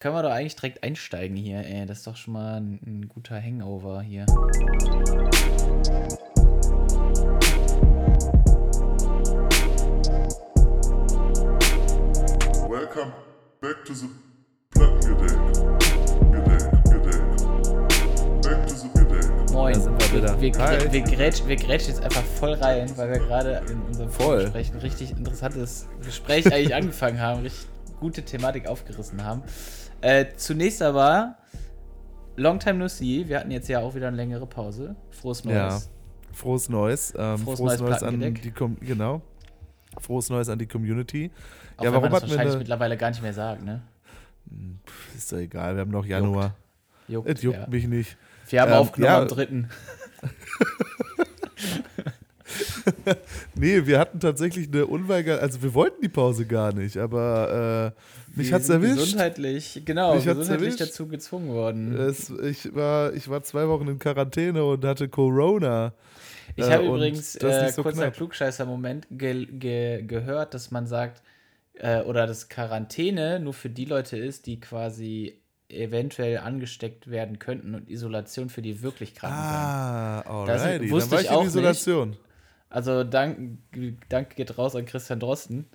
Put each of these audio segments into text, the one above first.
können wir doch eigentlich direkt einsteigen hier, ey. Das ist doch schon mal ein, ein guter Hangover hier. Welcome back to the Plattengedeck. Gedeck, Gedeck. Back to the Gedeck. Moin. Da sind wir wieder. Wir, wir, wir, grätsch, wir grätschen jetzt einfach voll rein, weil wir gerade in unserem Voll. Vorgespräch ein richtig interessantes Gespräch eigentlich angefangen haben, richtig gute Thematik aufgerissen haben. Äh, zunächst aber Long Time No See. Wir hatten jetzt ja auch wieder eine längere Pause. Frohes Neues. Ja. Frohes Neues. Ähm, Frohes frohes, Neues Neues an die Com Genau. Frohes Neues an die Community. Auch ja, wenn man warum das wahrscheinlich eine, mittlerweile gar nicht mehr sagt, ne? Ist doch egal, wir haben noch Januar. Juckt, Es juckt ja. mich nicht. Wir haben Ähm, aufgenommen ja. am dritten. Nee, wir hatten tatsächlich eine Unweiger, also wir wollten die Pause gar nicht, aber äh, mich Wir hat's sind erwischt. Gesundheitlich, genau, Mich gesundheitlich dazu gezwungen worden. Es, ich, war, ich war zwei Wochen in Quarantäne und hatte Corona. Ich Äh, habe übrigens, das äh, nicht so kurzer. Klugscheißer-Moment, ge ge gehört, dass man sagt, äh, oder dass Quarantäne nur für die Leute ist, die quasi eventuell angesteckt werden könnten und Isolation für die wirklich Kranken sein. Ah, Das alrighty. Dann wusste war ich ich in Isolation. Also Dank, Dank geht raus an Christian Drosten.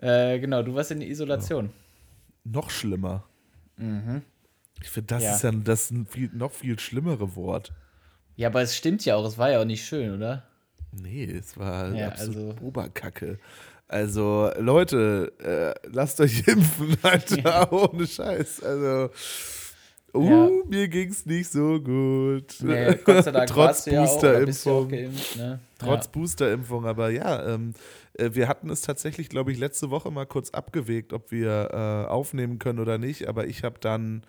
Äh, genau, du warst in Isolation. Noch schlimmer. Ich finde, das Ja. ist ja das ein viel, noch viel schlimmere Wort. Ja, aber es stimmt ja auch, es war ja auch nicht schön, oder? Nee, es war Ja, absolut also- Oberkacke. Also, Leute, äh, lasst euch impfen, Alter, ohne Scheiß. Also, uh, Ja. mir ging's nicht so gut. Nee, Gott sei Dank Trotz ja Boosterimpfung. ne? Trotz Boosterimpfung, aber ja, ähm, äh, wir hatten es tatsächlich, glaube ich, letzte Woche mal kurz abgewegt, ob wir äh, aufnehmen können oder nicht, aber ich habe dann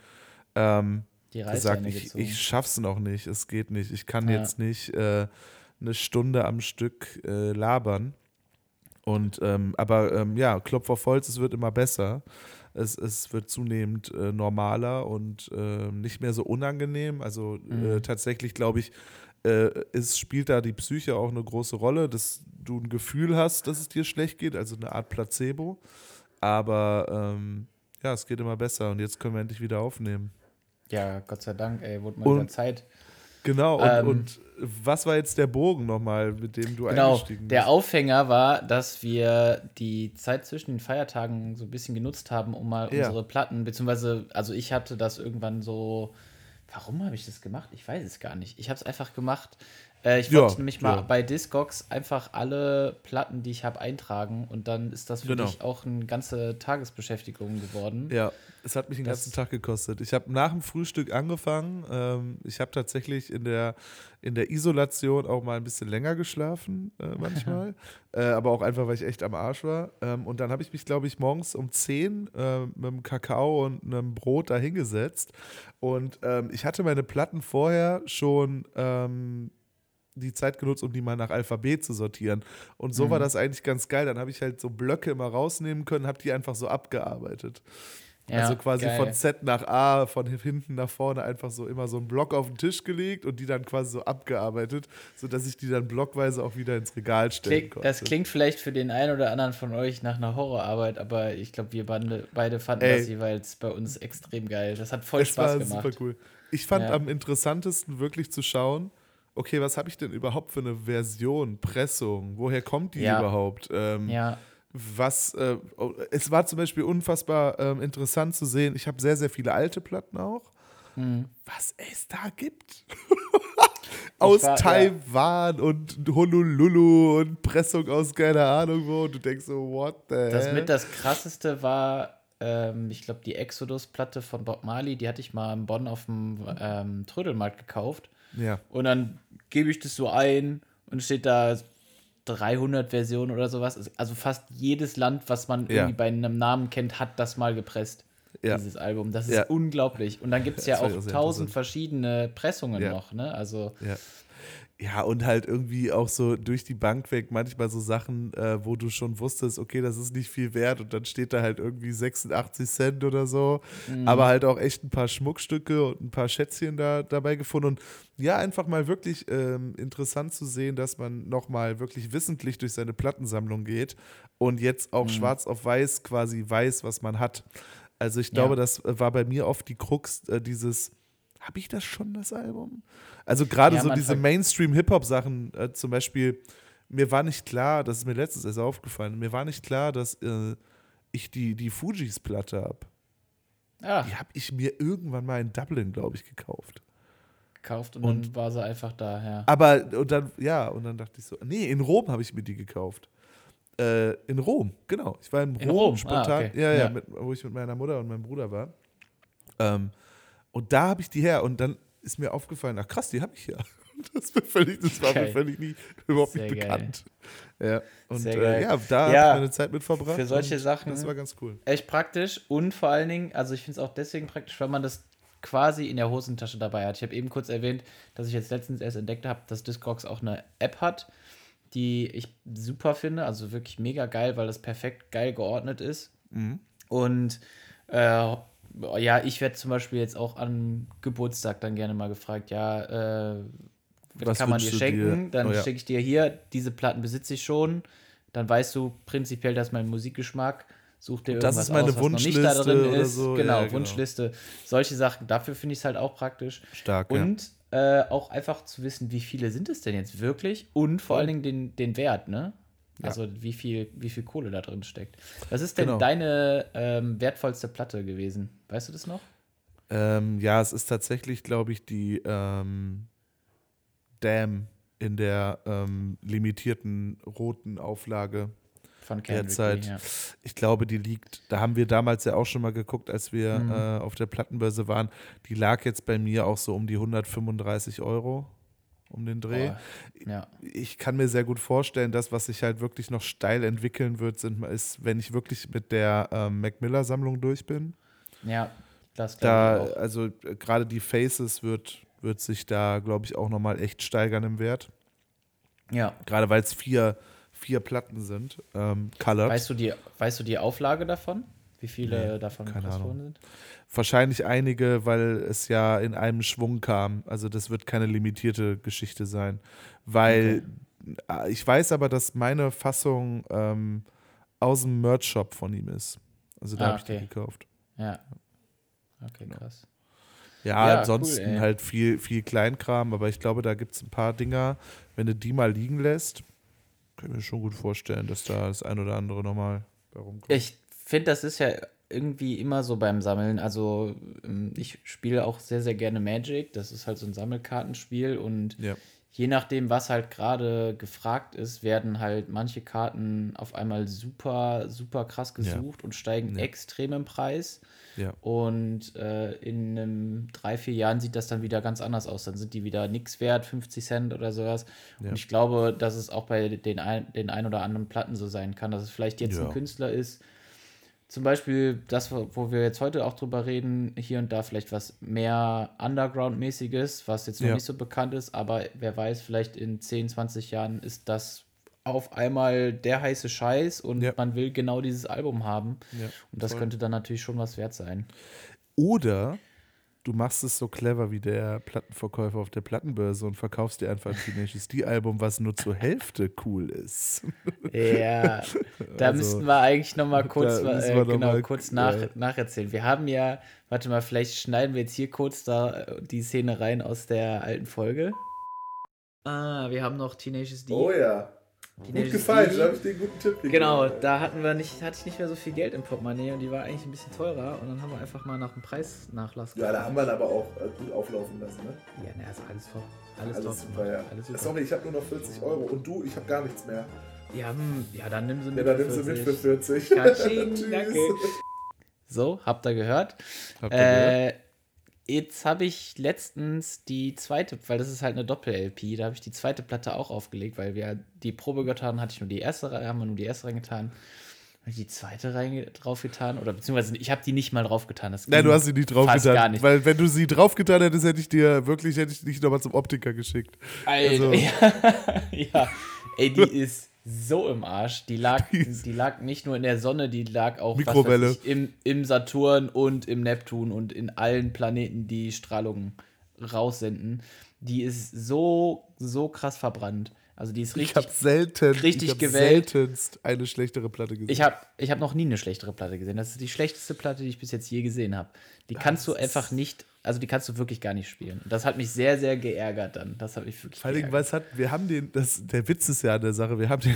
ähm, gesagt, ich, gezogen. ich schaff's noch nicht, es geht nicht. Ich kann Ja. jetzt nicht äh, eine Stunde am Stück äh, labern. Und ähm, aber ähm, ja, Klopf auf Holz, es wird immer besser. Es, es wird zunehmend äh, normaler und äh, nicht mehr so unangenehm. Also äh, Mhm. tatsächlich glaube ich, äh, es spielt da die Psyche auch eine große Rolle, dass du ein Gefühl hast, dass es dir schlecht geht, also eine Art Placebo. Aber ähm, ja, es geht immer besser und jetzt können wir endlich wieder aufnehmen. Ja, Gott sei Dank, ey, wurde mal wieder Zeit. Genau, und, Ähm, und was war jetzt der Bogen nochmal, mit dem du Genau, eingestiegen der bist? Aufhänger war, dass wir die Zeit zwischen den Feiertagen so ein bisschen genutzt haben, um mal Ja. unsere Platten, beziehungsweise, also ich hatte das irgendwann so, warum habe ich das gemacht? Ich weiß es gar nicht. Ich habe es einfach gemacht. Äh, ich Ja, wollte nämlich mal ja. bei Discogs einfach alle Platten, die ich habe, eintragen und dann ist das für Genau. mich auch eine ganze Tagesbeschäftigung geworden. Ja, es hat mich den Das- ganzen Tag gekostet. Ich habe nach dem Frühstück angefangen. Ähm, ich habe tatsächlich in der, in der Isolation auch mal ein bisschen länger geschlafen, äh, manchmal. äh, aber auch einfach, weil ich echt am Arsch war. Ähm, und dann habe ich mich, glaube ich, morgens um 10 äh, mit einem Kakao und einem Brot da hingesetzt. Und ähm, ich hatte meine Platten vorher schon. Ähm, die Zeit genutzt, um die mal nach Alphabet zu sortieren. Und so war Mhm. das eigentlich ganz geil. Dann habe ich halt so Blöcke immer rausnehmen können, habe die einfach so abgearbeitet. Ja, also quasi geil. von Z nach A, von hinten nach vorne einfach so immer so einen Block auf den Tisch gelegt und die dann quasi so abgearbeitet, sodass ich die dann blockweise auch wieder ins Regal stellen Klingt, konnte. das klingt vielleicht für den einen oder anderen von euch nach einer Horrorarbeit, aber ich glaube, wir beide, beide fanden Ey. das jeweils bei uns extrem geil. Das hat voll es Spaß war gemacht. super cool. Ich fand Ja. am interessantesten wirklich zu schauen, okay, was habe ich denn überhaupt für eine Version, Pressung, woher kommt die Ja. überhaupt? Ähm, Ja, was, äh, oh, es war zum Beispiel unfassbar ähm, interessant zu sehen, ich habe sehr, sehr viele alte Platten auch, hm. was es da gibt. aus war- ja. Taiwan und Honolulu und Pressung aus keine Ahnung wo. Und du denkst so, what the das hell? mit das krasseste war, ähm, ich glaube, die Exodus-Platte von Bob Marley, die hatte ich mal in Bonn auf dem ähm, Trödelmarkt gekauft. Ja, Und dann gebe ich das so ein und steht da 300 Versionen oder sowas. Also fast jedes Land, was man Ja. irgendwie bei einem Namen kennt, hat das mal gepresst. Ja. Dieses Album. Das ist unglaublich. Und dann gibt es ja auch tausend verschiedene Pressungen noch, ne? Also, ja. Und halt irgendwie auch so durch die Bank weg manchmal so Sachen, äh, wo du schon wusstest, okay, das ist nicht viel wert und dann steht da halt irgendwie 86 Cent oder so. Mhm. Aber halt auch echt ein paar Schmuckstücke und ein paar Schätzchen da dabei gefunden. Und ja, einfach mal wirklich ähm, interessant zu sehen, dass man nochmal wirklich wissentlich durch seine Plattensammlung geht und jetzt auch Mhm. schwarz auf weiß quasi weiß, was man hat. Also ich glaube, Ja. das war bei mir oft die Krux, äh, dieses, habe ich das schon, das Album? Also gerade Ja, so diese Mainstream-Hip-Hop-Sachen, äh, zum Beispiel, mir war nicht klar, das ist mir letztens erst aufgefallen, mir war nicht klar, dass äh, ich die, die Fujis-Platte habe. Ah, Die habe ich mir irgendwann mal in Dublin, glaube ich, gekauft. gekauft und, Und- dann war sie einfach da, ja. Aber, und dann, ja, und dann dachte ich so, nee, in Rom habe ich mir die gekauft. Äh, in Rom, genau. Ich war in, In Rom, Rom, ah, spontan, okay. ja, ja, Ja. Mit, wo ich mit meiner Mutter und meinem Bruder war. Ähm, und da habe ich die her und dann ist mir aufgefallen, ach krass, die habe ich ja. Das, war völlig, das war mir völlig nie, überhaupt Sehr nicht geil. bekannt. Ja, und äh, ja, da Ja, habe ich meine Zeit mit verbracht. für solche Sachen- Das war ganz cool. Echt praktisch und vor allen Dingen, also ich finde es auch deswegen praktisch, weil man das quasi in der Hosentasche dabei hat. Ich habe eben kurz erwähnt, dass ich jetzt letztens erst entdeckt habe, dass Discogs auch eine App hat, die ich super finde, also wirklich mega geil, weil das perfekt geil geordnet ist. Mhm. Und äh, ja, ich werde zum Beispiel jetzt auch am Geburtstag dann gerne mal gefragt, ja, äh, was kann man dir schenken? dir? Dann Oh ja. schicke ich dir hier, diese Platten besitze ich schon. Dann weißt du prinzipiell, dass mein Musikgeschmack such dir Das irgendwas ist meine aus, was noch nicht da Wunschliste drin ist. so. Genau, Ja, genau. Wunschliste. Solche Sachen, dafür finde ich es halt auch praktisch. Stark, ja. Und äh, auch einfach zu wissen, wie viele sind es denn jetzt wirklich und vor allen Dingen den, den Wert, ne? Ja. Also wie viel, wie viel Kohle da drin steckt. Was ist denn Genau. deine ähm, wertvollste Platte gewesen? Weißt du das noch? Ähm, ja, es ist tatsächlich, glaube ich, die ähm, Dam in der ähm, limitierten roten Auflage. Von Kendrick. Derzeit. Ja. Ich glaube, die liegt, da haben wir damals ja auch schon mal geguckt, als wir Mhm. äh, auf der Plattenbörse waren. Die lag jetzt bei mir auch so um die 135 Euro um den Dreh. Ja. Ich kann mir sehr gut vorstellen, das, was sich halt wirklich noch steil entwickeln wird, sind, ist, wenn ich wirklich mit der ähm, Mac Miller-Sammlung durch bin. ja, das Da, glaube ich auch. also äh, gerade die Faces wird, wird sich da, glaube ich, auch nochmal echt steigern im Wert. Ja. Gerade weil es vier, vier Platten sind. Ähm, colored. Weißt du, die, weißt du die Auflage davon? Wie viele Nee, davon keine Ahnung. worden sind? Wahrscheinlich einige, weil es ja in einem Schwung kam. Also das wird keine limitierte Geschichte sein. Weil äh, ich weiß aber, dass meine Fassung ähm, aus dem Merch-Shop von ihm ist. Also da Ah, habe ich die okay. gekauft. Ja. Okay, krass. Ja, Ja, ansonsten cool, halt viel, viel Kleinkram, aber ich glaube, da gibt es ein paar Dinger, wenn du die mal liegen lässt, kann ich mir schon gut vorstellen, dass da das ein oder andere nochmal bei rumkommt. Ich finde, das ist ja irgendwie immer so beim Sammeln. Also, ähm, ich spiele auch sehr, sehr gerne Magic. Das ist halt so ein Sammelkartenspiel und Ja. je nachdem, was halt gerade gefragt ist, werden halt manche Karten auf einmal super, super krass Ja. gesucht und steigen Ja. extrem im Preis. Ja. Und äh, in einem drei, vier Jahren sieht das dann wieder ganz anders aus. Dann sind die wieder nichts wert, 50 Cent oder sowas. Ja. Und ich glaube, dass es auch bei den ein, den ein oder anderen Platten so sein kann, dass es vielleicht jetzt Ja. ein Künstler ist. Zum Beispiel das, wo wir jetzt heute auch drüber reden, hier und da vielleicht was mehr Underground-mäßiges, was jetzt noch Ja. nicht so bekannt ist, aber wer weiß, vielleicht in 10, 20 Jahren ist das auf einmal der heiße Scheiß und Ja. man will genau dieses Album haben. Ja, Und das voll. könnte dann natürlich schon was wert sein. Oder du machst es so clever wie der Plattenverkäufer auf der Plattenbörse und verkaufst dir einfach ein Teenage D-Album, was nur zur Hälfte cool ist. Ja, da Also, müssten wir eigentlich noch mal kurz, äh, genau, mal, kurz nach, äh, nacherzählen. Wir haben ja, warte mal, vielleicht schneiden wir jetzt hier kurz da äh, die Szene rein aus der alten Folge. Ah, wir haben noch Teenage D. Oh ja. Gut gefallen, da habe ich dir einen guten Tipp gegeben. Genau, da hatten wir nicht, hatte ich nicht mehr so viel Geld im Portemonnaie und die war eigentlich ein bisschen teurer und dann haben wir einfach mal nach dem Preisnachlass Ja, da haben wir ihn aber auch äh, gut auflaufen lassen, ne? Ja, ne, ist alles top. Alles, Alles top. super, ja. Alles super. Sorry, ich habe nur noch 40 Euro und du, ich habe gar nichts mehr. Ja, hm, ja, dann nimm sie mit. Ja, dann nimm sie mit 40. für 40. Katsching, danke. So, habt ihr gehört? Habt ihr gehört? Jetzt habe ich letztens die zweite, weil das ist halt eine Doppel-LP, da habe ich die zweite Platte auch aufgelegt, weil wir die Probe getan hatte ich nur die erste, haben wir nur die erste reingetan. Habe ich die zweite rein, draufgetan? Oder beziehungsweise ich habe die nicht mal draufgetan. Das Nein, du hast sie nicht draufgetan. gar nicht. Weil wenn du sie draufgetan hättest, hätte ich dir wirklich, hätte ich dich nochmal zum Optiker geschickt. Alter, Also- ja, ja, ey, die ist so im Arsch. Die lag, Die lag nicht nur in der Sonne, die lag auch ich, im, im Saturn und im Neptun und in allen Planeten, die Strahlung raussenden. Die ist so, so krass verbrannt. Also die ist Ich richtig. habe selten, richtig ich gewählt. seltenst eine schlechtere Platte gesehen. Ich habe ich hab noch nie eine schlechtere Platte gesehen. Das ist die schlechteste Platte, die ich bis jetzt je gesehen habe. Die kannst du das einfach nicht, also die kannst du wirklich gar nicht spielen. Und das hat mich sehr, sehr geärgert dann. Das hat mich wirklich Vor allem, geärgert. was hat, wir haben den, das, der Witz ist ja an der Sache, wir haben den,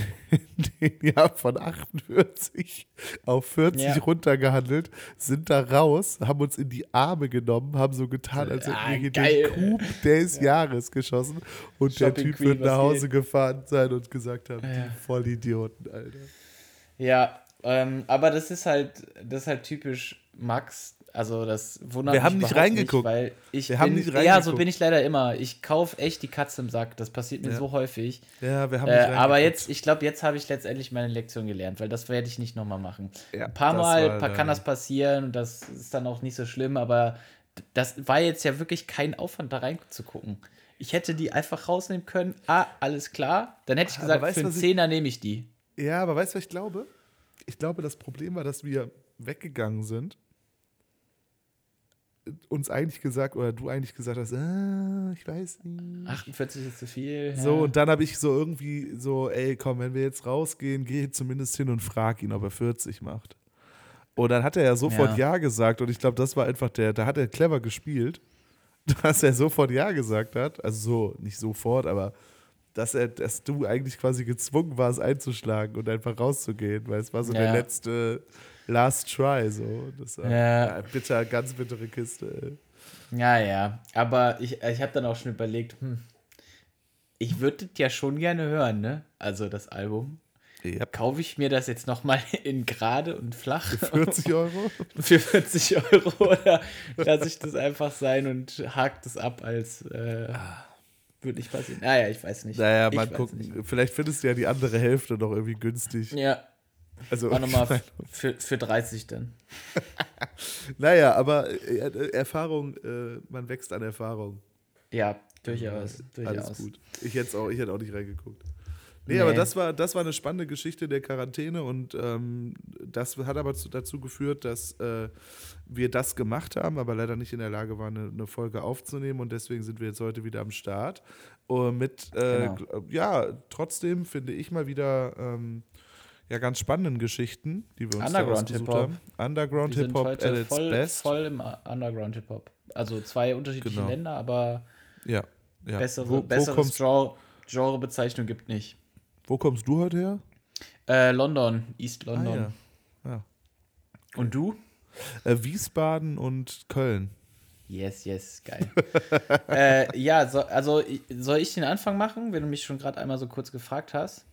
den ja von 48 auf 40 Ja. runtergehandelt, sind da raus, haben uns in die Arme genommen, haben so getan, als hätten Ah, wir hier geil. den Coup des Jahres geschossen und der Shopping Typ Queen, wird nach Hause geht? gefahren sein und gesagt haben, Ja. die Vollidioten, Alter. Ja, ähm, aber das ist halt, das ist halt typisch Max. Also das wundert Wir haben nicht reingeguckt. weil ich Wir bin, haben nicht Ja, so reingeguckt. bin ich leider immer. Ich kaufe echt die Katze im Sack. Das passiert mir Ja. so häufig. Ja, wir haben Äh, nicht aber reingeguckt. jetzt, ich glaube, jetzt habe ich letztendlich meine Lektion gelernt, weil das werde ich nicht nochmal machen. Ja, Ein paar Mal war kann das passieren und das ist dann auch nicht so schlimm, aber das war jetzt ja wirklich kein Aufwand, da reinzugucken. Ich hätte die einfach rausnehmen können. Ah, alles klar. Dann hätte ich Aber gesagt, weißt für einen Zehner nehme ich die. Ja, aber weißt du, was ich glaube? Ich glaube, das Problem war, dass wir weggegangen sind, uns eigentlich gesagt, oder du eigentlich gesagt hast, ah, ich weiß nicht. 48 ist zu viel. So, ja. und dann habe ich so irgendwie so, ey, komm, wenn wir jetzt rausgehen, geh zumindest hin und frag ihn, ob er 40 macht. Und dann hat er ja sofort Ja. Ja, gesagt und ich glaube, das war einfach der, da hat er clever gespielt, dass er sofort Ja gesagt hat. Also so, nicht sofort, aber dass er, dass du eigentlich quasi gezwungen warst einzuschlagen und einfach rauszugehen, weil es war so der Ja. letzte Last Try, so. Das war Ja. bitter, ganz bittere Kiste, ey. Ja, ja. Aber ich, ich habe dann auch schon überlegt, hm, ich würde das ja schon gerne hören, ne? Also das Album. Ja, Kaufe ich mir das jetzt nochmal in gerade und flach 40 Euro? für 40 Euro oder lasse ich das einfach sein und hake das ab als äh, würde nicht passieren. Naja, ich weiß nicht. Naja, ich mal gucken. Vielleicht findest du ja die andere Hälfte noch irgendwie günstig. Ja, Also, auch nochmal für, für 30 dann. naja, aber äh, äh, Erfahrung, äh, man wächst an Erfahrung. Ja, durchaus. Äh, Alles durchaus. gut. Ich hätte auch, ich hätte auch nicht reingeguckt. Nee, Nee. aber das war, das war eine spannende Geschichte der Quarantäne und ähm, das hat aber zu, dazu geführt, dass äh, wir das gemacht haben, aber leider nicht in der Lage waren, eine, eine Folge aufzunehmen und deswegen sind wir jetzt heute wieder am Start. Und mit, äh, Genau. ja, trotzdem finde ich mal wieder ähm, ja, ganz spannenden Geschichten, die wir uns Underground ausgesucht Hip-Hop. haben. Underground sind Hip-Hop at its voll, best. voll im Underground Hip-Hop. Also zwei unterschiedliche Genau. Länder, aber Ja, ja. bessere, wo, wo, besseres kommst, Genre, Genrebezeichnung gibt nicht. wo kommst du heute her? Äh, London, East London. Ah, ja. ja. Und du? Äh, Wiesbaden und Köln. Yes, yes, geil. äh, ja, so, also soll ich den Anfang machen, wenn du mich schon gerade einmal so kurz gefragt hast?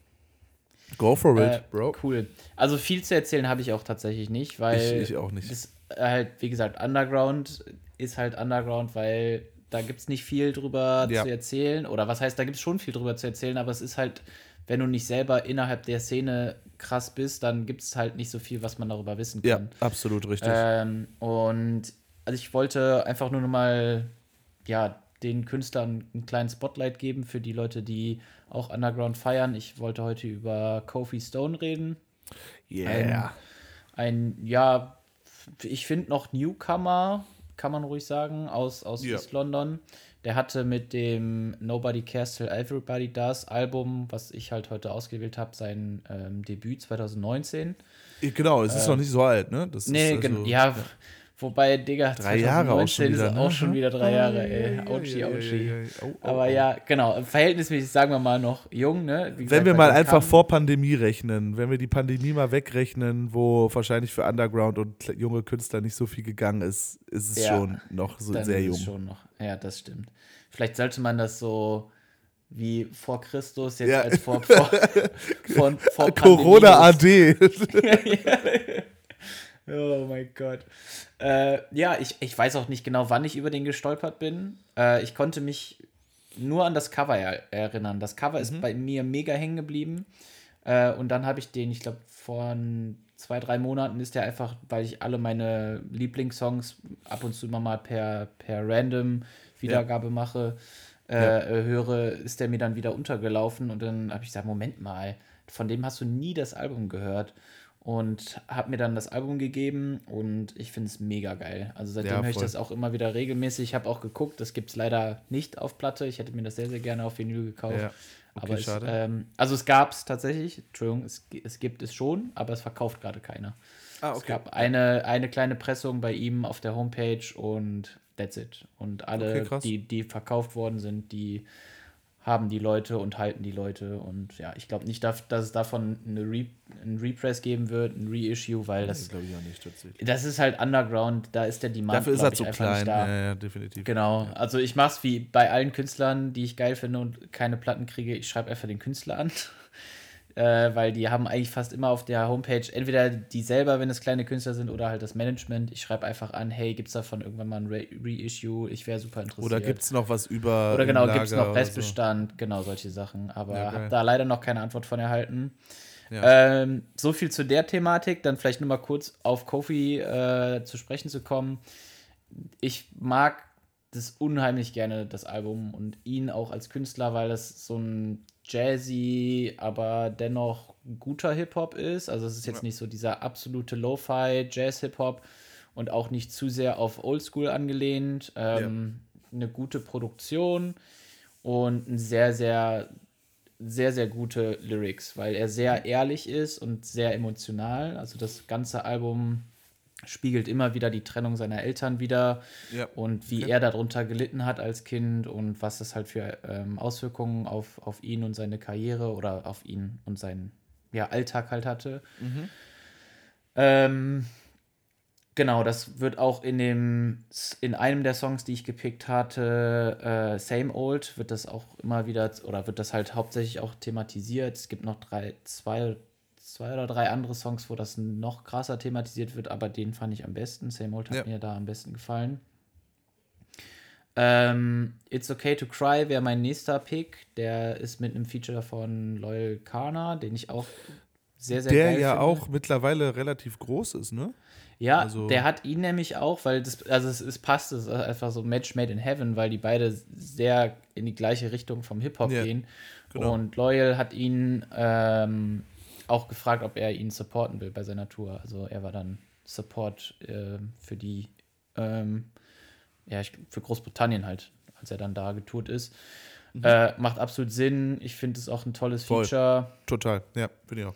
Go for it, Äh, Bro. Cool. Also viel zu erzählen habe ich auch tatsächlich nicht, weil Ich- ich auch nicht. Das halt, wie gesagt, Underground ist halt Underground, weil da gibt es nicht viel drüber Ja. zu erzählen. Oder was heißt, da gibt es schon viel drüber zu erzählen, aber es ist halt, wenn du nicht selber innerhalb der Szene krass bist, dann gibt es halt nicht so viel, was man darüber wissen Ja, kann. absolut richtig. Ähm, und also ich wollte einfach nur noch mal, ja, den Künstlern einen kleinen Spotlight geben für die Leute, die auch Underground feiern. Ich wollte heute über Kofi Stone reden. yeah. Ein, ja, ich finde noch Newcomer, kann man ruhig sagen, aus, aus Ja. East London. Der hatte mit dem Nobody Cares Till Everybody Does Album, was ich halt heute ausgewählt habe, sein ähm, Debüt 2019. genau, es ist noch nicht so alt, ne? Das Nee, also- ja, wobei, Digga, Drei Jahre auch schon wieder, ist ne? auch schon wieder drei Jahre, ey. Autschi, Autschi. Aber ja, genau, verhältnismäßig, sagen wir mal, noch jung, ne? Wie Wenn gesagt, wir mal einfach vor Pandemie rechnen, wenn wir die Pandemie mal wegrechnen, wo wahrscheinlich für Underground und junge Künstler nicht so viel gegangen ist, ist es Ja. schon noch so sehr jung. schon noch. Ja, das stimmt. Vielleicht sollte man das so wie vor Christus jetzt Ja. als vor, vor, von, vor Corona AD. Oh mein Gott. Äh, ja, ich, ich weiß auch nicht genau, wann ich über den gestolpert bin. Äh, ich konnte mich nur an das Cover er erinnern. Das Cover Mhm. ist bei mir mega hängen geblieben. Äh, und dann habe ich den, ich glaube, vor zwei, drei Monaten ist der einfach, weil ich alle meine Lieblingssongs ab und zu immer mal per, per Random Wiedergabe mache, äh, Ja. äh, höre, ist der mir dann wieder untergelaufen. Und dann habe ich gesagt, Moment mal, von dem hast du nie das Album gehört. Und habe mir dann das Album gegeben und ich finde es mega geil. Also seitdem Ja, höre ich das auch immer wieder regelmäßig. Ich habe auch geguckt, das gibt es leider nicht auf Platte. Ich hätte mir das sehr, sehr gerne auf Vinyl gekauft. Ja. Okay, aber es, ähm, also es gab es tatsächlich, Entschuldigung, es, es gibt es schon, aber es verkauft gerade keiner. Ah, Es gab eine, eine kleine Pressung bei ihm auf der Homepage und that's it. Und alle, Okay, die, die verkauft worden sind, die haben die Leute und halten die Leute. Und ja, ich glaube nicht, dass, dass es davon eine Re ein Repress geben wird, ein Reissue, weil das, glaube ich auch nicht tatsächlich. das ist halt Underground, da ist der Demand Dafür ist er zu nicht klein. da. Ja, ja, definitiv. Genau, also ich mach's wie bei allen Künstlern, die ich geil finde und keine Platten kriege, ich schreibe einfach den Künstler an. Äh, weil die haben eigentlich fast immer auf der Homepage entweder die selber, wenn es kleine Künstler sind, oder halt das Management. Ich schreibe einfach an, hey, gibt's davon irgendwann mal ein Re Reissue? Ich wäre super interessiert. Oder gibt es noch was über. Oder genau, gibt es noch Restbestand? Genau, solche Sachen. Aber Ja, habe da leider noch keine Antwort von erhalten. Ja. Ähm, so viel zu der Thematik. Dann vielleicht nur mal kurz auf Kofi äh, zu sprechen zu kommen. Ich mag das unheimlich gerne, das Album und ihn auch als Künstler, weil das so ein jazzy, aber dennoch guter Hip-Hop ist. Also es ist jetzt nicht so dieser absolute Lo-Fi Jazz-Hip-Hop und auch nicht zu sehr auf Oldschool angelehnt. Ähm, Eine gute Produktion und ein sehr, sehr, sehr, sehr gute Lyrics, weil er sehr ehrlich ist und sehr emotional. Also das ganze Album spiegelt immer wieder die Trennung seiner Eltern wieder Ja. und wie Okay. er darunter gelitten hat als Kind und was das halt für ähm, Auswirkungen auf, auf ihn und seine Karriere oder auf ihn und seinen ja, Alltag halt hatte. Ähm, genau, das wird auch in dem in einem der Songs, die ich gepickt hatte, äh, Same Old, wird das auch immer wieder oder wird das halt hauptsächlich auch thematisiert. Es gibt noch drei, zwei, zwei oder drei andere Songs, wo das noch krasser thematisiert wird, aber den fand ich am besten. Same Old hat Ja. mir da am besten gefallen. Ähm, It's Okay to Cry wäre mein nächster Pick. Der ist mit einem Feature von Loyal Kana, den ich auch sehr, sehr Der geil ja finde. auch mittlerweile relativ groß ist, ne? Ja, Also- der hat ihn nämlich auch, weil das, also es, es passt, es ist einfach so Match made in heaven, weil die beide sehr in die gleiche Richtung vom Hip-Hop Ja, gehen. genau. Und Loyal hat ihn ähm, auch gefragt, ob er ihn supporten will bei seiner Tour. Also er war dann Support äh, für die, ähm, ja, ich, für Großbritannien halt, als er dann da getourt ist. Äh, macht absolut Sinn. Ich finde es auch ein tolles Mhm. Voll. Feature. Total, ja, finde ich auch.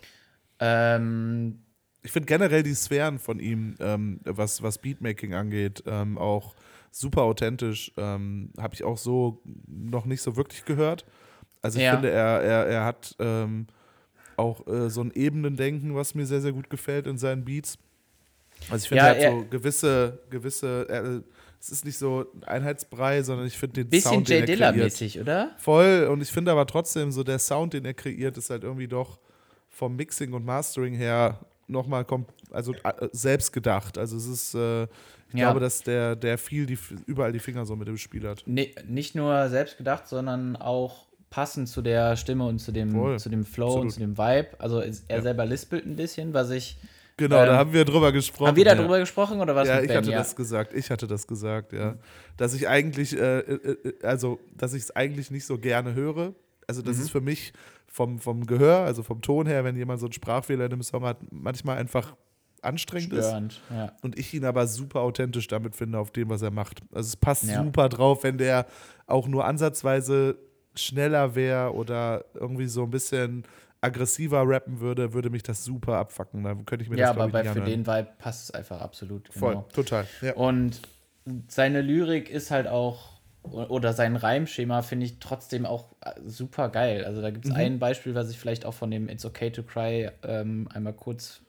Ähm, Ich finde generell die Sphären von ihm, ähm, was, was Beatmaking angeht, ähm, auch super authentisch. Ähm, Habe ich auch so noch nicht so wirklich gehört. Also ich Ja. finde, er, er, er hat ähm, auch äh, so ein Ebenendenken, was mir sehr, sehr gut gefällt in seinen Beats. Also ich finde, Ja, er hat er- so gewisse, gewisse, er, es ist nicht so ein Einheitsbrei, sondern ich finde den bisschen Sound, den Jay er Dilla kreiert, mäßig, oder? Voll, und ich finde aber trotzdem, so der Sound, den er kreiert, ist halt irgendwie doch vom Mixing und Mastering her nochmal also äh, selbst gedacht. Also es ist, äh, ich Ja. glaube, dass der, der viel die, überall die Finger so mit dem Spiel hat. Nee, nicht nur selbst gedacht, sondern auch passend zu der Stimme und zu dem, Voll. zu dem Flow Absolut. und zu dem Vibe. Also er Ja. selber lispelt ein bisschen, was ich. Genau, Ähm, da haben wir drüber gesprochen. Haben wir ja. darüber gesprochen oder was? Ja, ich Ben? hatte ja. das gesagt. Ich hatte das gesagt, ja. Dass ich eigentlich, äh, äh, äh, also, dass ich es eigentlich nicht so gerne höre. Also, Mhm. das ist für mich vom, vom Gehör, also vom Ton her, wenn jemand so einen Sprachfehler in einem Song hat, manchmal einfach anstrengend ist. Störend, ja. Und ich ihn aber super authentisch damit finde, auf dem, was er macht. Also, es passt Ja. super drauf, wenn der auch nur ansatzweise schneller wäre oder irgendwie so ein bisschen aggressiver rappen würde, würde mich das super abfacken. Da könnte ich mir Ja, das, aber bei, für den Vibe passt es einfach absolut. Voll, Genau. total. Ja. Und seine Lyrik ist halt auch, oder sein Reimschema finde ich trotzdem auch äh, super geil. Also da gibt Mhm. es ein Beispiel, was ich vielleicht auch von dem It's Okay to Cry ähm, einmal kurz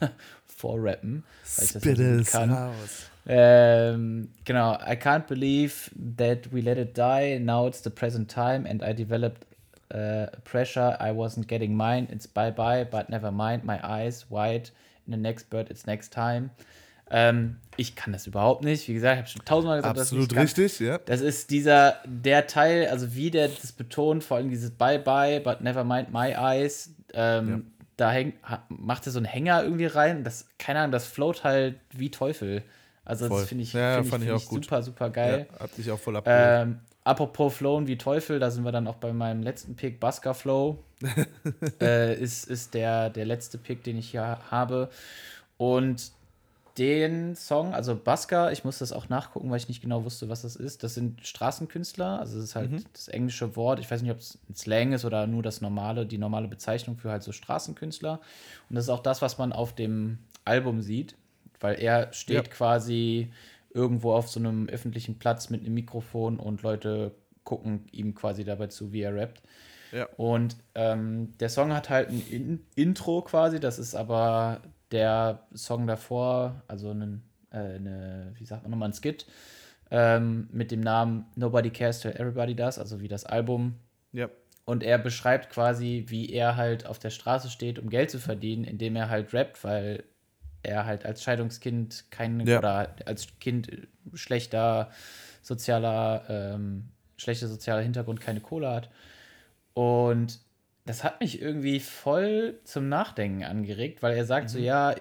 vorrappen, weil ich das gut kann. raus. Ähm, genau, I can't believe that we let it die. Now it's the present time, and I developed uh, pressure. I wasn't getting mine. It's bye bye, but never mind. My eyes wide. In the next bird, it's next time. Ähm, ich kann das überhaupt nicht. Wie gesagt, ich habe schon tausendmal gesagt, Absolut nicht kann. richtig, ja. Das ist dieser, der Teil, also wie der das betont, vor allem dieses Bye bye, but never mind my eyes. Ähm, Da häng, macht er so einen Hänger irgendwie rein. Das, keine Ahnung, das float halt wie Teufel. Also Voll. das finde ich, Ja, find ich, find ich super, super geil. Ja, hat mich auch voll abgeholt. Ähm, apropos Flown wie Teufel, da sind wir dann auch bei meinem letzten Pick, Busker Flow. äh, ist ist der, der letzte Pick, den ich hier habe. Und den Song, also Busker, ich muss das auch nachgucken, weil ich nicht genau wusste, was das ist. Das sind Straßenkünstler, also das ist halt Mhm. das englische Wort. Ich weiß nicht, ob es ein Slang ist oder nur das normale, die normale Bezeichnung für halt so Straßenkünstler. Und das ist auch das, was man auf dem Album sieht, weil er steht Ja. quasi irgendwo auf so einem öffentlichen Platz mit einem Mikrofon und Leute gucken ihm quasi dabei zu, wie er rappt. Ja. Und ähm, der Song hat halt ein In Intro quasi, das ist aber der Song davor, also ein, äh, eine, wie sagt man nochmal, ein Skit, ähm, mit dem Namen Nobody Cares Till Everybody Does, also wie das Album. ja. Und er beschreibt quasi, wie er halt auf der Straße steht, um Geld zu verdienen, indem er halt rappt, weil er halt als Scheidungskind kein Ja. oder als Kind schlechter sozialer, ähm, schlechter sozialer Hintergrund keine Kohle hat. Und das hat mich irgendwie voll zum Nachdenken angeregt, weil er sagt so, ja,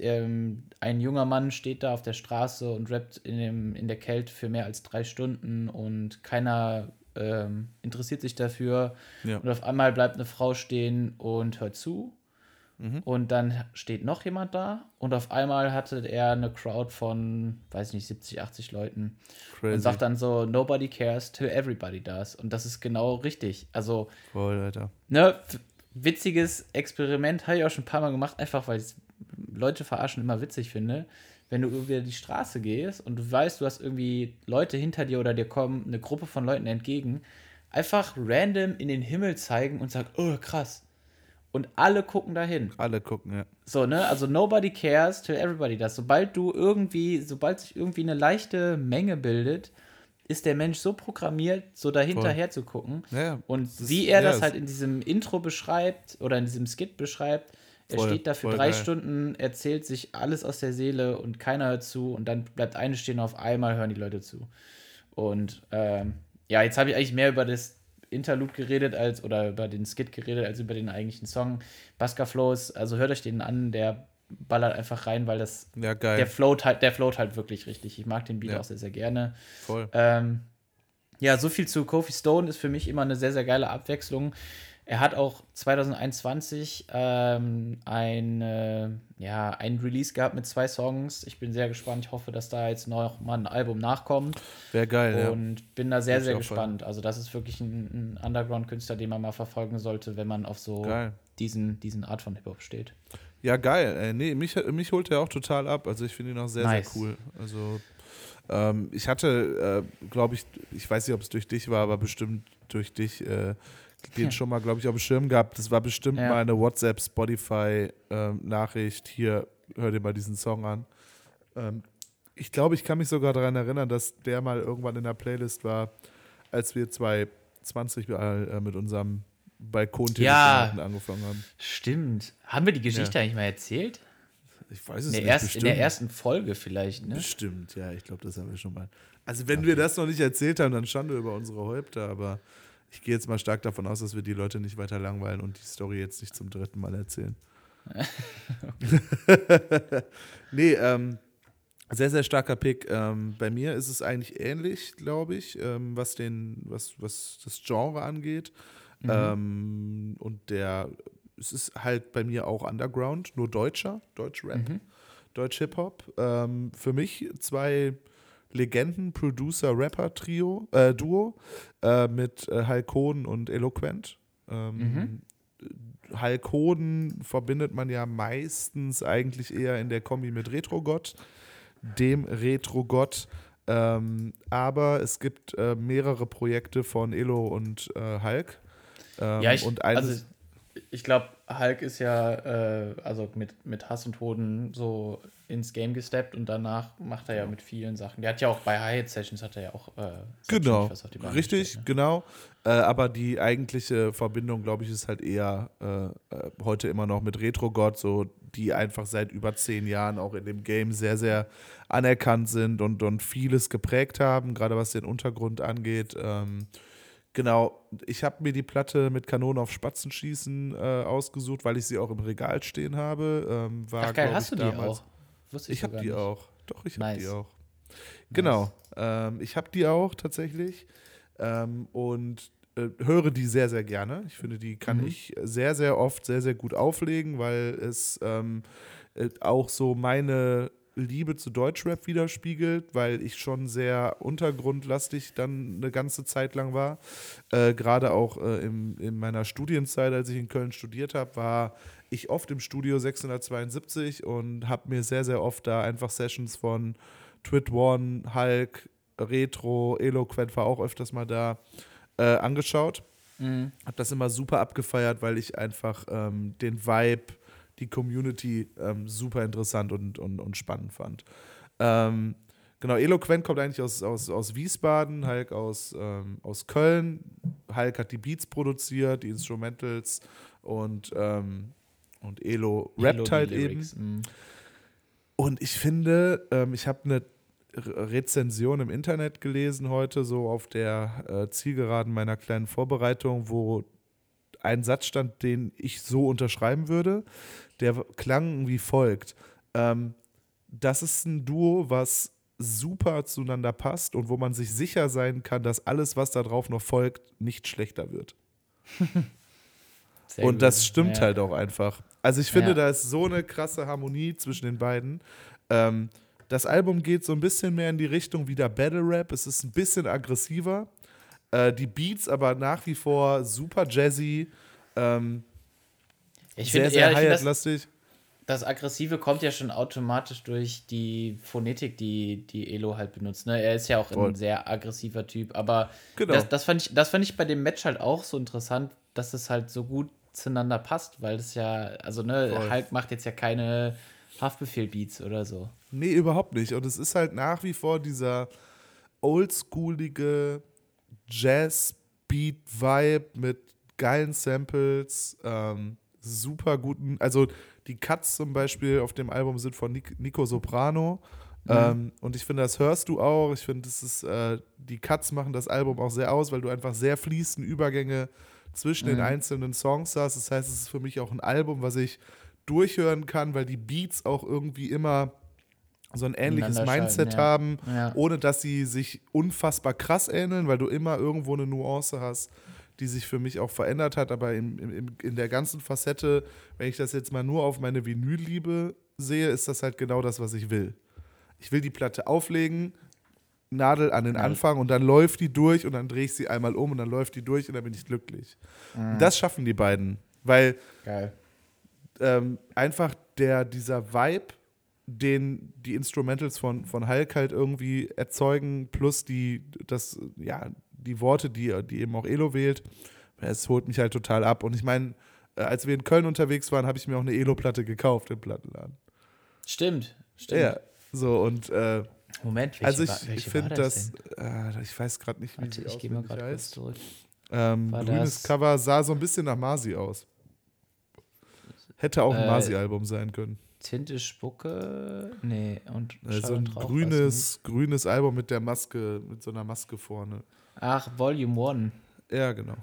ähm, ein junger Mann steht da auf der Straße und rappt in, dem, in der Kälte für mehr als drei Stunden und keiner ähm, interessiert sich dafür. Ja. Und auf einmal bleibt eine Frau stehen und hört zu. Mhm. Und dann steht noch jemand da und auf einmal hatte er eine Crowd von, weiß nicht, 70, 80 Leuten und Crazy. sagt dann so, nobody cares till everybody does. Und das ist genau richtig. Also, Voll, Alter. ne, witziges Experiment habe ich auch schon ein paar Mal gemacht, einfach weil ich Leute verarschen immer witzig finde. Wenn du über die Straße gehst und du weißt, du hast irgendwie Leute hinter dir oder dir kommen eine Gruppe von Leuten entgegen, einfach random in den Himmel zeigen und sagen, oh krass. Und alle gucken dahin. Alle gucken, ja. So, ne? Also nobody cares till everybody does. Sobald du irgendwie, sobald sich irgendwie eine leichte Menge bildet, ist der Mensch so programmiert, so dahinterher zu gucken. Ja. Und wie ist- er ja, das halt in diesem Intro beschreibt oder in diesem Skit beschreibt, er Voll, steht da für drei geil. Stunden, erzählt sich alles aus der Seele und keiner hört zu und dann bleibt eine stehen, auf einmal hören die Leute zu. Und ähm, ja, jetzt habe ich eigentlich mehr über das Interlude geredet als oder über den Skit geredet als über den eigentlichen Song. Basker Flows, also hört euch den an, der ballert einfach rein, weil das Ja, der float halt, der float halt wirklich richtig. Ich mag den Beat Ja. auch sehr, sehr gerne. Voll. Ähm, ja, so viel zu Kofi Stone ist für mich immer eine sehr, sehr geile Abwechslung. Er hat auch 2021 ähm, ein, äh, ja, ein Release gehabt mit zwei Songs. Ich bin sehr gespannt. Ich hoffe, dass da jetzt noch mal ein Album nachkommt. Wäre geil, ja. Und bin da sehr, sehr gespannt. Also, das ist wirklich ein, ein Underground-Künstler, den man mal verfolgen sollte, wenn man auf so Geil. diesen, diesen Art von Hip-Hop steht. Ja, geil. Äh, nee, mich, mich holt er auch total ab. Also ich finde ihn auch sehr, Nice. sehr cool. Also ähm, ich hatte, äh, glaube ich, ich weiß nicht, ob es durch dich war, aber bestimmt durch dich den schon mal, glaube ich, auf dem Schirm gehabt. Das war bestimmt Ja. mal eine WhatsApp, Spotify-Nachricht. Hier, hör dir mal diesen Song an. Ähm, ich glaube, ich kann mich sogar daran erinnern, dass der mal irgendwann in der Playlist war, als wir 2020 mal, äh, mit unserem Balkon-Telefonaten angefangen haben. Stimmt. Haben wir die Geschichte eigentlich mal erzählt? Ich weiß es In der, nicht. erst, in der ersten Folge vielleicht, ne? Bestimmt, ja, ich glaube, das haben wir schon mal. Also, wenn wir das noch nicht erzählt haben, dann Schande über unsere Häupter, aber ich gehe jetzt mal stark davon aus, dass wir die Leute nicht weiter langweilen und die Story jetzt nicht zum dritten Mal erzählen. nee, ähm, sehr, sehr starker Pick. Ähm, bei mir ist es eigentlich ähnlich, glaube ich, ähm, was, den, was, was das Genre angeht. Ähm, und der, es ist halt bei mir auch Underground, nur Deutscher, Deutsch-Rap, Deutsch-Hip-Hop. Ähm, für mich zwei Legenden, Producer, Rapper, Trio, äh, Duo äh, mit äh, Hulk Hoden und Eloquent. Ähm, Hulk Hoden verbindet man ja meistens eigentlich eher in der Kombi mit Retro-Gott, dem Retro-Gott. Ähm, aber es gibt äh, mehrere Projekte von Elo und äh, Hulk. Ähm, Ja, ich, und also ich glaube, Hulk ist ja äh, also mit, mit Hass und Hoden so ins Game gesteppt und danach macht er ja mit vielen Sachen. Der hat ja auch bei Hyatt Sessions hat er ja auch äh, Genau, selbstständig was auf die Beine richtig, gestellt, ne? genau. Äh, aber die eigentliche Verbindung, glaube ich, ist halt eher äh, äh, heute immer noch mit Retro-God, so die einfach seit über zehn Jahren auch in dem Game sehr, sehr anerkannt sind und, und vieles geprägt haben, gerade was den Untergrund angeht. Ähm, genau, ich habe mir die Platte mit Kanonen auf Spatzen schießen äh, ausgesucht, weil ich sie auch im Regal stehen habe. Ähm, war, Ach geil, hast du ich, die damals- auch? Wusste Ich so habe die nicht. auch. Doch, ich habe Nice. die auch. Genau, ähm, ich habe die auch tatsächlich ähm, und äh, höre die sehr, sehr gerne. Ich finde, die kann Mhm. ich sehr, sehr oft sehr, sehr gut auflegen, weil es ähm, äh, auch so meine Liebe zu Deutschrap widerspiegelt, weil ich schon sehr untergrundlastig dann eine ganze Zeit lang war. Äh, Gerade auch äh, im, in meiner Studienzeit, als ich in Köln studiert habe, war ich oft im Studio 672 und habe mir sehr, sehr oft da einfach Sessions von Twit One, Hulk, Retro, Eloquent war auch öfters mal da, äh, angeschaut. Mhm. Habe das immer super abgefeiert, weil ich einfach ähm, den Vibe, die Community ähm, super interessant und, und, und spannend fand. Ähm, genau, Eloquent kommt eigentlich aus, aus, aus Wiesbaden, Hulk aus, ähm, aus Köln. Hulk hat die Beats produziert, die Instrumentals und, ähm, und Elo rappt Elo, halt eben. Mhm. Und ich finde, ähm, ich habe eine Re- Rezension im Internet gelesen heute, so auf der äh, Zielgeraden meiner kleinen Vorbereitung, wo ein Satz stand, den ich so unterschreiben würde. Der klang wie folgt. Ähm, das ist ein Duo, was super zueinander passt und wo man sich sicher sein kann, dass alles, was da drauf noch folgt, nicht schlechter wird. Und das stimmt Ja. halt auch einfach. Also ich finde, Ja. da ist so eine krasse Harmonie zwischen den beiden. Ähm, das Album geht so ein bisschen mehr in die Richtung wieder Battle Rap. Es ist ein bisschen aggressiver. Äh, die Beats aber nach wie vor super jazzy. Ähm, Ich sehr, finde, sehr ja, find das, Hi-Hat-lastig. das Aggressive kommt ja schon automatisch durch die Phonetik, die, die Elo halt benutzt. Ne? Er ist ja auch Voll. ein sehr aggressiver Typ, aber Genau. das, das, fand ich, das fand ich bei dem Match halt auch so interessant, dass es halt so gut zueinander passt, weil es ja, also ne, Voll. Hulk macht jetzt ja keine Haftbefehl-Beats oder so. Nee, überhaupt nicht. Und es ist halt nach wie vor dieser oldschoolige Jazz-Beat-Vibe mit geilen Samples, ähm, super guten. Also die Cuts zum Beispiel auf dem Album sind von Nic Nico Soprano. Ähm, und ich finde, das hörst du auch. Ich finde, das ist, äh, die Cuts machen das Album auch sehr aus, weil du einfach sehr fließende Übergänge zwischen den Mhm. einzelnen Songs hast. Das heißt, es ist für mich auch ein Album, was ich durchhören kann, weil die Beats auch irgendwie immer so ein ähnliches Mindset ja. haben, Ja. ohne dass sie sich unfassbar krass ähneln, weil du immer irgendwo eine Nuance hast, die sich für mich auch verändert hat. Aber in, in, in der ganzen Facette, wenn ich das jetzt mal nur auf meine Vinylliebe sehe, ist das halt genau das, was ich will. Ich will die Platte auflegen, Nadel an den Ja. Anfang und dann läuft die durch und dann drehe ich sie einmal um und dann läuft die durch und dann bin ich glücklich. Und das schaffen die beiden, weil Geil. ähm, einfach der, dieser Vibe, den die Instrumentals von, von Hulk halt irgendwie erzeugen, plus die, das, ja, die Worte, die, die eben auch Elo wählt, es holt mich halt total ab. Und ich meine, äh, als wir in Köln unterwegs waren, habe ich mir auch eine Elo-Platte gekauft im Plattenladen. Stimmt, stimmt. Ja, so und äh, Moment, also ich, ich finde das, denn? äh, ich weiß gerade nicht, wie Warte, sie ich gehe mal gerade kurz zurück. Ähm, grünes das- Cover sah so ein bisschen nach Masi aus. Hätte auch ein Äh, Masi-Album sein können. Tinte Spucke? Nee, und Äh, so ein weiß grünes, grünes Album mit der Maske, mit so einer Maske vorne. Ach, Volume 1. Ja, genau.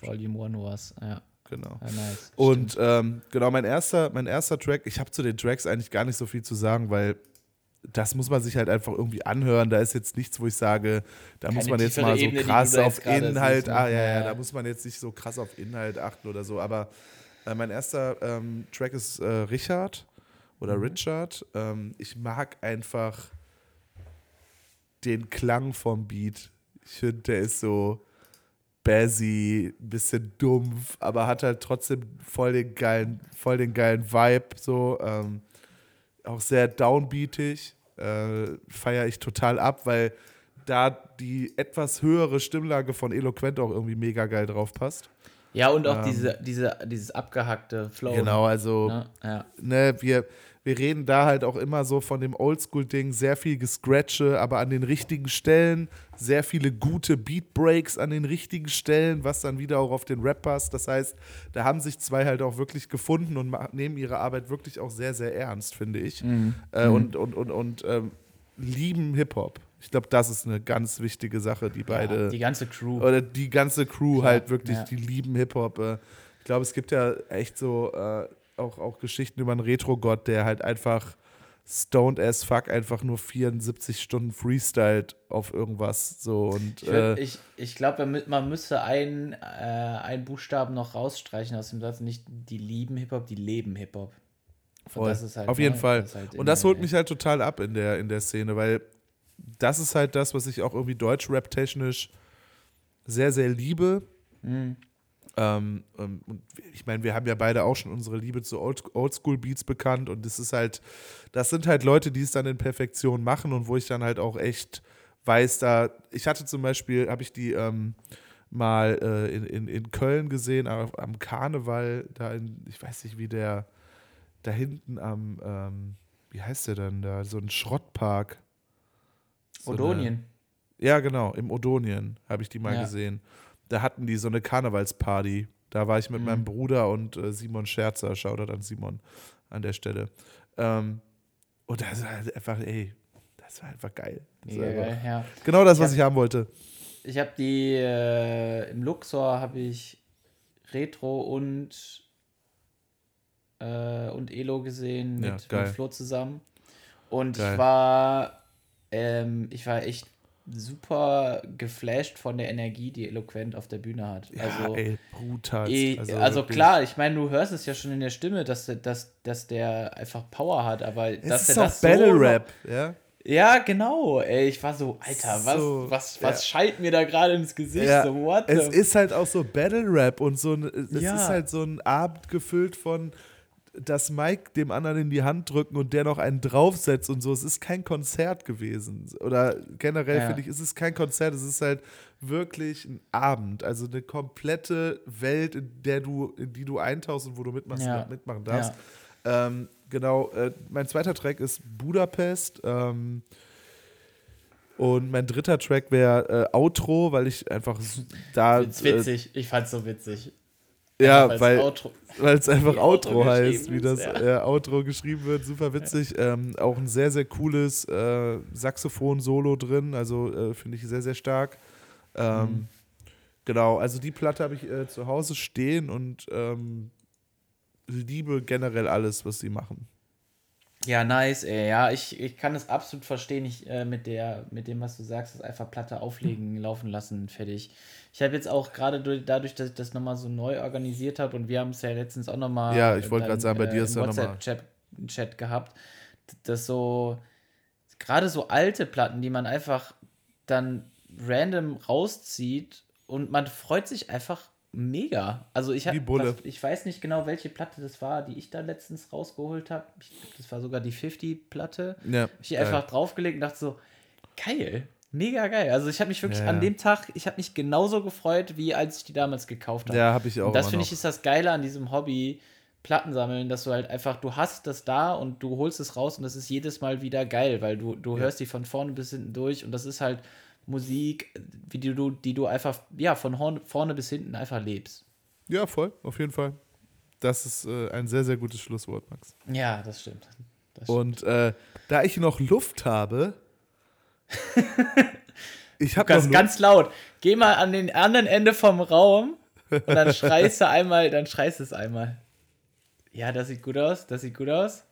Volume 1 war's. Ja, genau. ja nice. Und ähm, genau, mein erster, mein erster Track, ich habe zu den Tracks eigentlich gar nicht so viel zu sagen, weil das muss man sich halt einfach irgendwie anhören. Da ist jetzt nichts, wo ich sage, da muss Keine man jetzt mal so Ebene, krass auf Inhalt, ne? ah ja, ja, Ja. da muss man jetzt nicht so krass auf Inhalt achten oder so. Aber äh, mein erster ähm, Track ist äh, Richard oder Mhm. Richard. Ähm, ich mag einfach den Klang vom Beat. Ich finde, der ist so Bazzy, ein bisschen dumpf, aber hat halt trotzdem voll den geilen, voll den geilen Vibe. So, ähm, auch sehr downbeatig. Äh, Feiere ich total ab, weil da die etwas höhere Stimmlage von Eloquent auch irgendwie mega geil drauf passt. ja, und auch ähm, diese, diese, dieses abgehackte Flow. Genau, also Ne? Ja. ne, wir, wir reden da halt auch immer so von dem Oldschool-Ding, sehr viel Gescratche, aber an den richtigen Stellen, sehr viele gute Beat-Breaks an den richtigen Stellen, was dann wieder auch auf den Rap passt. Das heißt, da haben sich zwei halt auch wirklich gefunden und nehmen ihre Arbeit wirklich auch sehr, sehr ernst, finde ich. Mhm. Äh, Und, und, und, und ähm, lieben Hip-Hop. Ich glaube, das ist eine ganz wichtige Sache, die beide ja, die ganze Crew. oder die ganze Crew Klar, halt wirklich, ja. die lieben Hip-Hop. Äh. Ich glaube, es gibt ja echt so äh, auch, auch Geschichten über einen Retro-Gott, der halt einfach stoned as fuck einfach nur 74 Stunden freestyled auf irgendwas. So und Ich, äh, ich, ich glaube, man müsste einen, äh, einen Buchstaben noch rausstreichen aus dem Satz. Nicht die lieben Hip-Hop, die leben Hip-Hop. Halt, Auf jeden ne, Fall. das ist halt Und das holt mich halt total ab in der, in der Szene, weil das ist halt das, was ich auch irgendwie Deutsch-Rap-technisch sehr, sehr liebe. Mhm. Ähm, ähm, und ich meine, wir haben ja beide auch schon unsere Liebe zu Old- Oldschool-Beats bekannt und das ist halt, das sind halt Leute, die es dann in Perfektion machen und wo ich dann halt auch echt weiß, da, ich hatte zum Beispiel, habe ich die ähm, mal äh, in, in, in Köln gesehen, am Karneval, da in, ich weiß nicht, wie der, da hinten am, ähm, wie heißt der denn da, so ein Schrottpark. So eine- Odonien. ja, genau, im Odonien habe ich die mal Ja. gesehen. Da hatten die so eine Karnevalsparty. Da war ich mit Mhm. meinem Bruder und äh, Simon Scherzer. Shoutout an Simon an der Stelle. Ähm, und das ist halt einfach, ey, das war einfach geil. Das war einfach ja. Genau das, Ich was hab- ich haben wollte. Ich habe die äh, im Luxor habe ich Retro und äh, und Elo gesehen mit, Ja, mit. Flo zusammen. Und Geil. ich war ähm, ich war echt super geflasht von der Energie, die Eloquent auf der Bühne hat. Ja, also ey, brutal. Eh, also, wirklich. klar, ich meine, du hörst es ja schon in der Stimme, dass, der- dass, dass der einfach Power hat, aber Es dass ist er auch das Battle Rap, ja. Ja, genau. Ey, ich war so, Alter, was, So, was, ja. was schallt mir da gerade ins Gesicht? Ja, So, what es ist halt auch so Battle Rap und so ein, es Ja. ist halt so ein Abend gefüllt von das Mike dem anderen in die Hand drücken und der noch einen draufsetzt und so. Es ist kein Konzert gewesen. Oder generell Ja. finde ich, es ist kein Konzert, es ist halt wirklich ein Abend. Also eine komplette Welt, in der du, in die du eintauchst und wo du mitmachst, Ja. mitmachen darfst. Ähm, genau, äh, mein zweiter Track ist Budapest. Ähm, und mein dritter Track wäre äh, Outro, weil ich einfach da. Ist witzig. ich fand's so witzig. Ja, Einfach weil Outro. es einfach Outro, Outro heißt, wie das ist, äh, Outro geschrieben wird. Super witzig. Ähm, auch ein sehr, sehr cooles äh, Saxophon-Solo drin. Also äh, finde ich sehr, sehr stark. Ähm, Mhm. Genau, also die Platte habe ich äh, zu Hause stehen und ähm, liebe generell alles, was sie machen. Ja, nice, ey. Ja, ich, ich kann es absolut verstehen, ich, äh, mit, der, mit dem, was du sagst, das einfach Platte auflegen, laufen lassen, fertig. Ich habe jetzt auch gerade durch, dadurch, dass ich das nochmal so neu organisiert habe und wir haben es ja letztens auch nochmal. Ja, ich wollte gerade sagen, bei dir ist ja noch mal- WhatsApp-Chat Chat gehabt, dass so, gerade so alte Platten, die man einfach dann random rauszieht und man freut sich einfach mega. Also ich habe, Bulle. ich weiß nicht genau, welche Platte das war, die ich da letztens rausgeholt habe. Das war sogar die 50-Platte. Ja, Hab ich die einfach draufgelegt und dachte so, geil, mega geil. Also ich habe mich wirklich Ja. an dem Tag, ich habe mich genauso gefreut, wie als ich die damals gekauft habe. Ja, habe ich auch. und das finde ich ist das Geile an diesem Hobby, Platten sammeln, dass du halt einfach, du hast das da und du holst es raus und das ist jedes Mal wieder geil, weil du, du Ja. hörst die von vorne bis hinten durch und das ist halt Musik, wie die du, die du einfach, ja, von horn, vorne bis hinten einfach lebst. Ja, voll, auf jeden Fall. Das ist äh, ein sehr, sehr gutes Schlusswort, Max. Ja, das stimmt. Das stimmt. Und äh, da ich noch Luft habe, ich habe noch Ganz, ganz laut. Geh mal an den anderen Ende vom Raum und dann schreist du einmal, dann schreist es einmal. Ja, das sieht gut aus, das sieht gut aus.